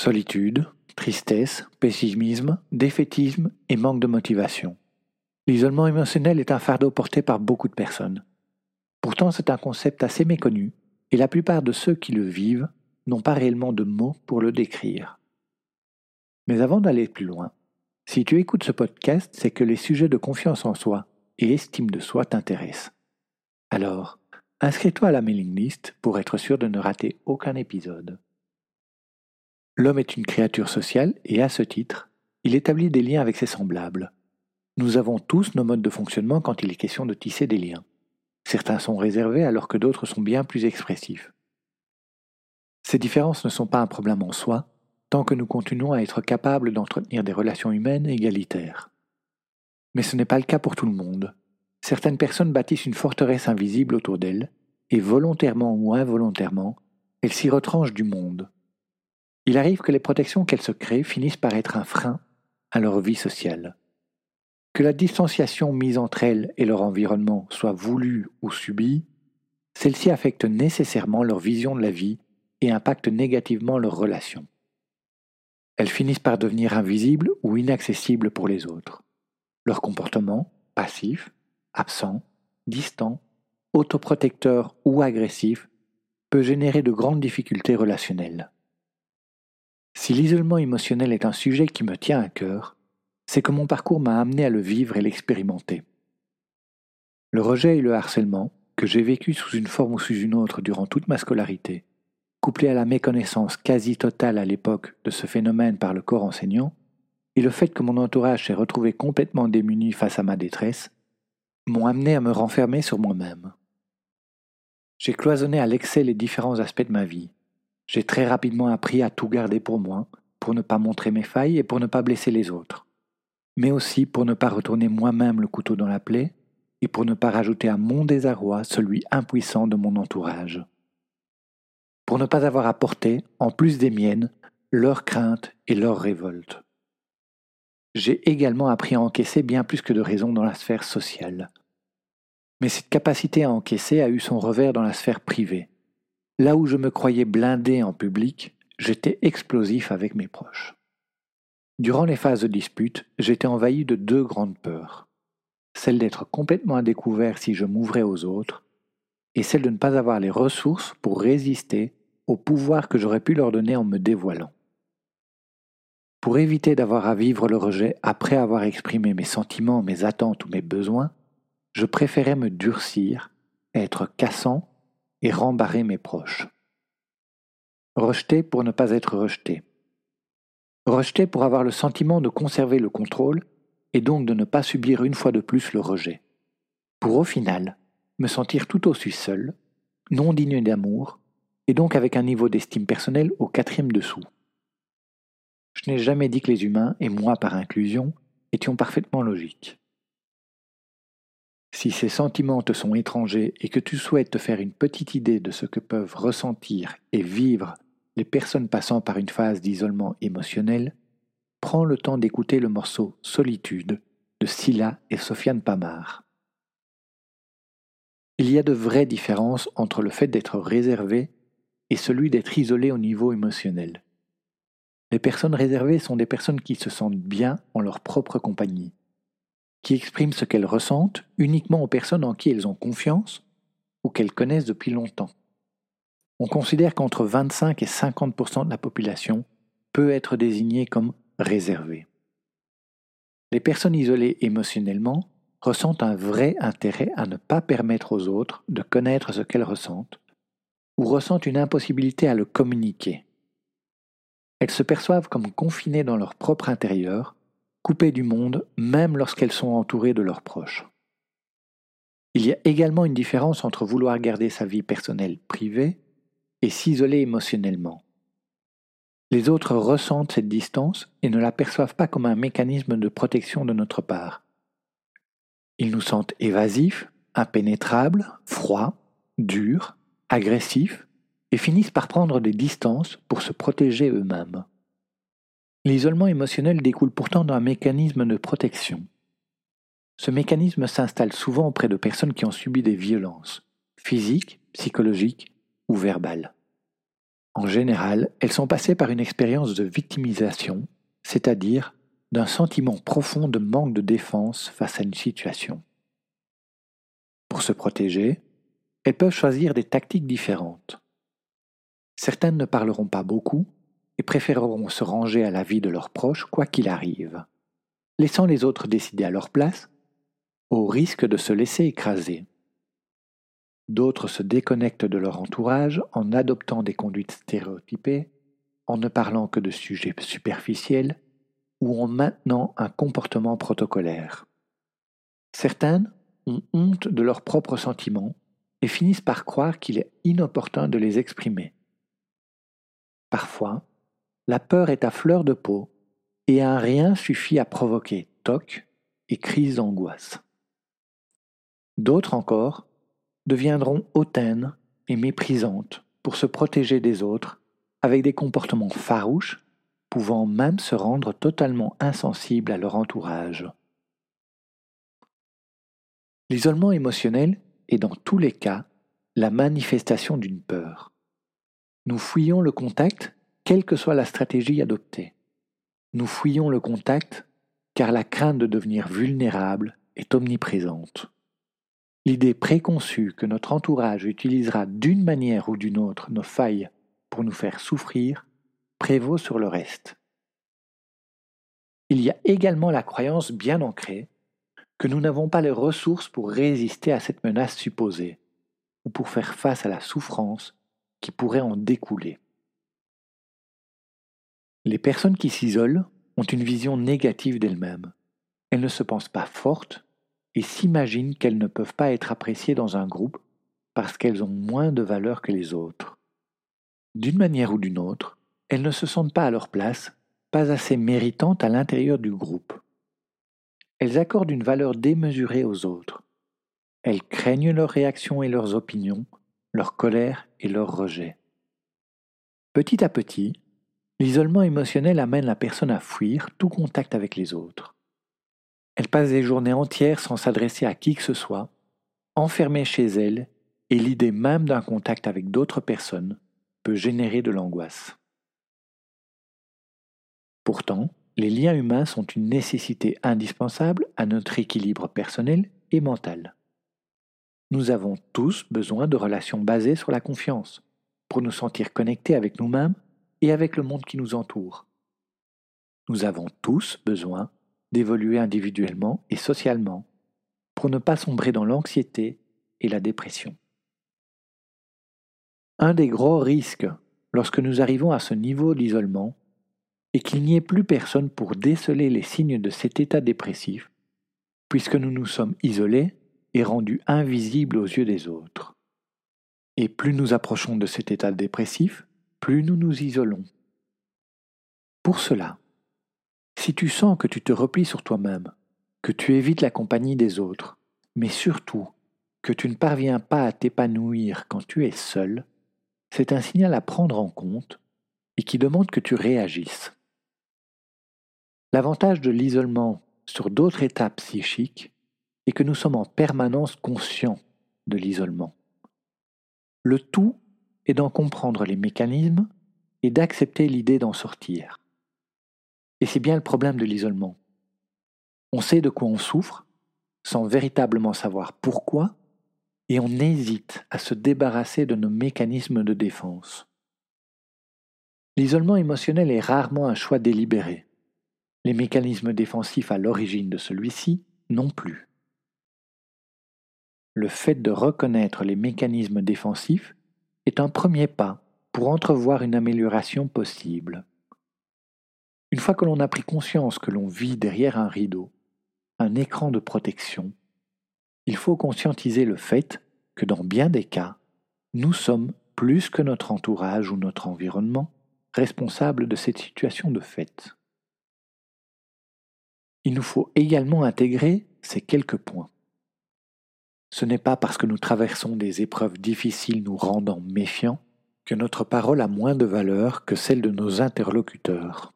Solitude, tristesse, pessimisme, défaitisme et manque de motivation. L'isolement émotionnel est un fardeau porté par beaucoup de personnes. Pourtant, c'est un concept assez méconnu et la plupart de ceux qui le vivent n'ont pas réellement de mots pour le décrire. Mais avant d'aller plus loin, si tu écoutes ce podcast, c'est que les sujets de confiance en soi et estime de soi t'intéressent. Alors, inscris-toi à la mailing list pour être sûr de ne rater aucun épisode. L'homme est une créature sociale et à ce titre, il établit des liens avec ses semblables. Nous avons tous nos modes de fonctionnement quand il est question de tisser des liens. Certains sont réservés alors que d'autres sont bien plus expressifs. Ces différences ne sont pas un problème en soi, tant que nous continuons à être capables d'entretenir des relations humaines égalitaires. Mais ce n'est pas le cas pour tout le monde. Certaines personnes bâtissent une forteresse invisible autour d'elles, et volontairement ou involontairement, elles s'y retranchent du monde. Il arrive que les protections qu'elles se créent finissent par être un frein à leur vie sociale. Que la distanciation mise entre elles et leur environnement soit voulue ou subie, celle-ci affecte nécessairement leur vision de la vie et impactent négativement leurs relations. Elles finissent par devenir invisibles ou inaccessibles pour les autres. Leur comportement, passif, absent, distant, autoprotecteur ou agressif, peut générer de grandes difficultés relationnelles. Si l'isolement émotionnel est un sujet qui me tient à cœur, c'est que mon parcours m'a amené à le vivre et l'expérimenter. Le rejet et le harcèlement, que j'ai vécu sous une forme ou sous une autre durant toute ma scolarité, couplé à la méconnaissance quasi totale à l'époque de ce phénomène par le corps enseignant, et le fait que mon entourage s'est retrouvé complètement démuni face à ma détresse, m'ont amené à me renfermer sur moi-même. J'ai cloisonné à l'excès les différents aspects de ma vie. J'ai très rapidement appris à tout garder pour moi, pour ne pas montrer mes failles et pour ne pas blesser les autres, mais aussi pour ne pas retourner moi-même le couteau dans la plaie et pour ne pas rajouter à mon désarroi celui impuissant de mon entourage pour ne pas avoir porter, en plus des miennes, leurs craintes et leurs révoltes. J'ai également appris à encaisser bien plus que de raison dans la sphère sociale. Mais cette capacité à encaisser a eu son revers dans la sphère privée. Là où je me croyais blindé en public, j'étais explosif avec mes proches. Durant les phases de dispute, j'étais envahi de deux grandes peurs. Celle d'être complètement à découvert si je m'ouvrais aux autres, et celle de ne pas avoir les ressources pour résister au pouvoir que j'aurais pu leur donner en me dévoilant. Pour éviter d'avoir à vivre le rejet après avoir exprimé mes sentiments, mes attentes ou mes besoins, je préférais me durcir, être cassant et rembarrer mes proches. Rejeter pour ne pas être rejeté. Rejeter pour avoir le sentiment de conserver le contrôle et donc de ne pas subir une fois de plus le rejet. Pour au final me sentir tout aussi seul, non digne d'amour et donc avec un niveau d'estime personnelle au quatrième dessous. Je n'ai jamais dit que les humains, et moi par inclusion, étions parfaitement logiques. Si ces sentiments te sont étrangers et que tu souhaites te faire une petite idée de ce que peuvent ressentir et vivre les personnes passant par une phase d'isolement émotionnel, prends le temps d'écouter le morceau Solitude de Scylla et Sofiane Pamar. Il y a de vraies différences entre le fait d'être réservé et celui d'être isolé au niveau émotionnel. Les personnes réservées sont des personnes qui se sentent bien en leur propre compagnie, qui expriment ce qu'elles ressentent uniquement aux personnes en qui elles ont confiance ou qu'elles connaissent depuis longtemps. On considère qu'entre 25 et 50% de la population peut être désigné comme réservé. Les personnes isolées émotionnellement ressentent un vrai intérêt à ne pas permettre aux autres de connaître ce qu'elles ressentent, ou ressentent une impossibilité à le communiquer. Elles se perçoivent comme confinées dans leur propre intérieur, coupées du monde même lorsqu'elles sont entourées de leurs proches. Il y a également une différence entre vouloir garder sa vie personnelle privée et s'isoler émotionnellement. Les autres ressentent cette distance et ne la perçoivent pas comme un mécanisme de protection de notre part. Ils nous sentent évasifs, impénétrables, froids, durs, agressifs, et finissent par prendre des distances pour se protéger eux-mêmes. L'isolement émotionnel découle pourtant d'un mécanisme de protection. Ce mécanisme s'installe souvent auprès de personnes qui ont subi des violences, physiques, psychologiques ou verbales. En général, elles sont passées par une expérience de victimisation, c'est-à-dire d'un sentiment profond de manque de défense face à une situation. Pour se protéger, elles peuvent choisir des tactiques différentes. Certaines ne parleront pas beaucoup et préféreront se ranger à la vie de leurs proches quoi qu'il arrive, laissant les autres décider à leur place, au risque de se laisser écraser. D'autres se déconnectent de leur entourage en adoptant des conduites stéréotypées, en ne parlant que de sujets superficiels ou en maintenant un comportement protocolaire. Certaines ont honte de leurs propres sentiments et finissent par croire qu'il est inopportun de les exprimer. Parfois, la peur est à fleur de peau et un rien suffit à provoquer toc et crise d'angoisse. D'autres encore deviendront hautaines et méprisantes pour se protéger des autres avec des comportements farouches pouvant même se rendre totalement insensibles à leur entourage. L'isolement émotionnel est dans tous les cas la manifestation d'une peur. Nous fuyons le contact, quelle que soit la stratégie adoptée. Nous fuyons le contact car la crainte de devenir vulnérable est omniprésente. L'idée préconçue que notre entourage utilisera d'une manière ou d'une autre nos failles pour nous faire souffrir prévaut sur le reste. Il y a également la croyance bien ancrée que nous n'avons pas les ressources pour résister à cette menace supposée, ou pour faire face à la souffrance qui pourrait en découler. Les personnes qui s'isolent ont une vision négative d'elles-mêmes. Elles ne se pensent pas fortes et s'imaginent qu'elles ne peuvent pas être appréciées dans un groupe parce qu'elles ont moins de valeur que les autres. D'une manière ou d'une autre, elles ne se sentent pas à leur place, pas assez méritantes à l'intérieur du groupe. Elles accordent une valeur démesurée aux autres. Elles craignent leurs réactions et leurs opinions, leur colère et leur rejet. Petit à petit, l'isolement émotionnel amène la personne à fuir tout contact avec les autres. Elle passe des journées entières sans s'adresser à qui que ce soit, enfermée chez elle, et l'idée même d'un contact avec d'autres personnes peut générer de l'angoisse. Pourtant, les liens humains sont une nécessité indispensable à notre équilibre personnel et mental. Nous avons tous besoin de relations basées sur la confiance, pour nous sentir connectés avec nous-mêmes et avec le monde qui nous entoure. Nous avons tous besoin d'évoluer individuellement et socialement, pour ne pas sombrer dans l'anxiété et la dépression. Un des gros risques lorsque nous arrivons à ce niveau d'isolement et qu'il n'y ait plus personne pour déceler les signes de cet état dépressif, puisque nous nous sommes isolés et rendus invisibles aux yeux des autres. Et plus nous approchons de cet état dépressif, plus nous nous isolons. Pour cela, si tu sens que tu te replies sur toi-même, que tu évites la compagnie des autres, mais surtout que tu ne parviens pas à t'épanouir quand tu es seul, c'est un signal à prendre en compte et qui demande que tu réagisses. L'avantage de l'isolement sur d'autres étapes psychiques est que nous sommes en permanence conscients de l'isolement. Le tout est d'en comprendre les mécanismes et d'accepter l'idée d'en sortir. Et c'est bien le problème de l'isolement. On sait de quoi on souffre, sans véritablement savoir pourquoi, et on hésite à se débarrasser de nos mécanismes de défense. L'isolement émotionnel est rarement un choix délibéré. Les mécanismes défensifs à l'origine de celui-ci non plus. Le fait de reconnaître les mécanismes défensifs est un premier pas pour entrevoir une amélioration possible. Une fois que l'on a pris conscience que l'on vit derrière un rideau, un écran de protection, il faut conscientiser le fait que dans bien des cas, nous sommes, plus que notre entourage ou notre environnement, responsables de cette situation de fait. Il nous faut également intégrer ces quelques points. Ce n'est pas parce que nous traversons des épreuves difficiles nous rendant méfiants que notre parole a moins de valeur que celle de nos interlocuteurs.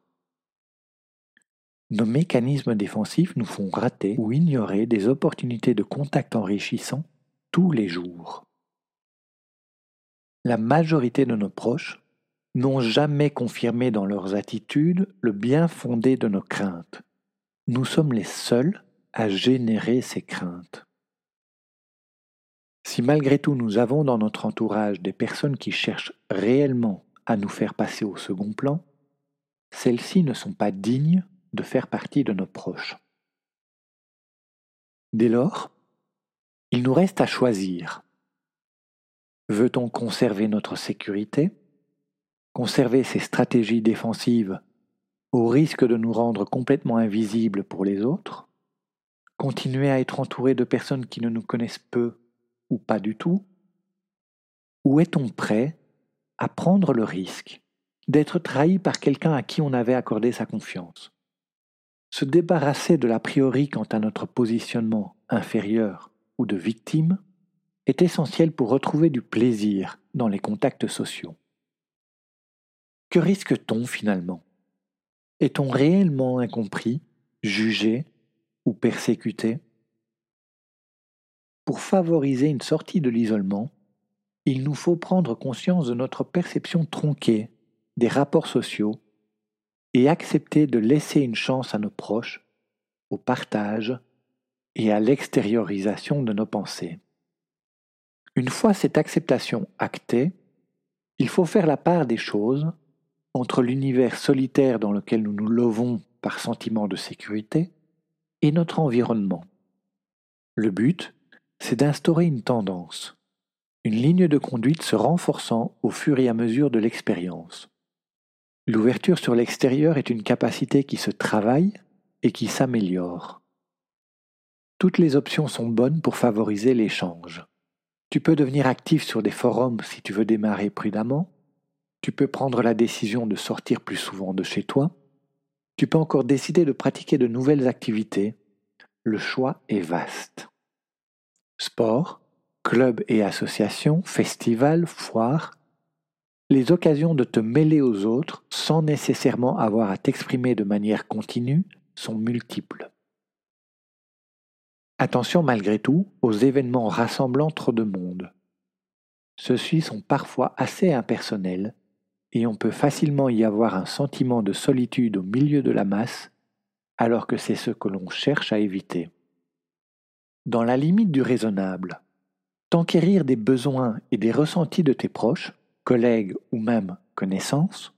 Nos mécanismes défensifs nous font rater ou ignorer des opportunités de contact enrichissants tous les jours. La majorité de nos proches n'ont jamais confirmé dans leurs attitudes le bien fondé de nos craintes. Nous sommes les seuls à générer ces craintes. Si malgré tout nous avons dans notre entourage des personnes qui cherchent réellement à nous faire passer au second plan, celles-ci ne sont pas dignes de faire partie de nos proches. Dès lors, il nous reste à choisir. Veut-on conserver notre sécurité conserver ces stratégies défensives au risque de nous rendre complètement invisibles pour les autres, continuer à être entouré de personnes qui ne nous connaissent peu ou pas du tout, ou est-on prêt à prendre le risque d'être trahi par quelqu'un à qui on avait accordé sa confiance? Se débarrasser de l'a priori quant à notre positionnement inférieur ou de victime est essentiel pour retrouver du plaisir dans les contacts sociaux. Que risque-t-on finalement? Est-on réellement incompris, jugé ou persécuté? Pour favoriser une sortie de l'isolement, il nous faut prendre conscience de notre perception tronquée des rapports sociaux et accepter de laisser une chance à nos proches, au partage et à l'extériorisation de nos pensées. Une fois cette acceptation actée, il faut faire la part des choses entre l'univers solitaire dans lequel nous nous levons par sentiment de sécurité et notre environnement. Le but, c'est d'instaurer une tendance, une ligne de conduite se renforçant au fur et à mesure de l'expérience. L'ouverture sur l'extérieur est une capacité qui se travaille et qui s'améliore. Toutes les options sont bonnes pour favoriser l'échange. Tu peux devenir actif sur des forums si tu veux démarrer prudemment, tu peux prendre la décision de sortir plus souvent de chez toi. Tu peux encore décider de pratiquer de nouvelles activités. Le choix est vaste. Sport, clubs et associations, festivals, foires, les occasions de te mêler aux autres sans nécessairement avoir à t'exprimer de manière continue sont multiples. Attention malgré tout aux événements rassemblant trop de monde. Ceux-ci sont parfois assez impersonnels et on peut facilement y avoir un sentiment de solitude au milieu de la masse, alors que c'est ce que l'on cherche à éviter. Dans la limite du raisonnable, t'enquérir des besoins et des ressentis de tes proches, collègues ou même connaissances,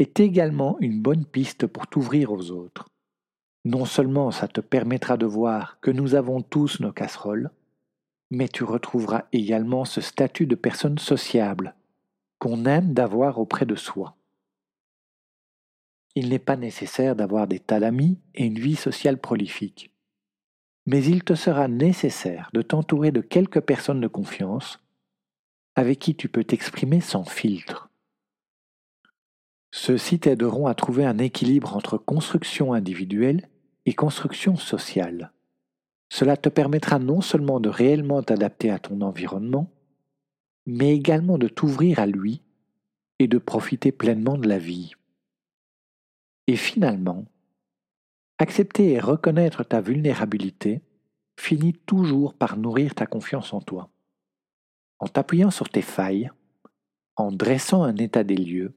est également une bonne piste pour t'ouvrir aux autres. Non seulement ça te permettra de voir que nous avons tous nos casseroles, mais tu retrouveras également ce statut de personne sociable qu'on aime d'avoir auprès de soi. Il n'est pas nécessaire d'avoir des tas d'amis et une vie sociale prolifique. Mais il te sera nécessaire de t'entourer de quelques personnes de confiance avec qui tu peux t'exprimer sans filtre. Ceux-ci t'aideront à trouver un équilibre entre construction individuelle et construction sociale. Cela te permettra non seulement de réellement t'adapter à ton environnement, mais également de t'ouvrir à lui et de profiter pleinement de la vie. Et finalement, accepter et reconnaître ta vulnérabilité finit toujours par nourrir ta confiance en toi. En t'appuyant sur tes failles, en dressant un état des lieux,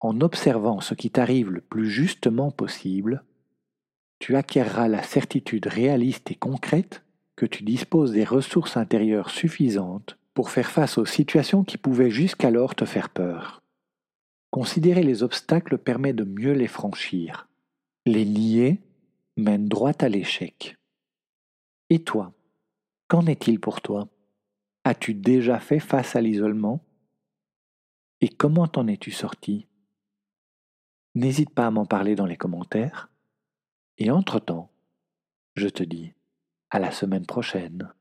en observant ce qui t'arrive le plus justement possible, tu acquerras la certitude réaliste et concrète que tu disposes des ressources intérieures suffisantes pour faire face aux situations qui pouvaient jusqu'alors te faire peur. Considérer les obstacles permet de mieux les franchir. Les nier mène droit à l'échec. Et toi, qu'en est-il pour toi? As-tu déjà fait face à l'isolement? Et comment t'en es-tu sorti? N'hésite pas à m'en parler dans les commentaires. Et entre-temps, je te dis à la semaine prochaine.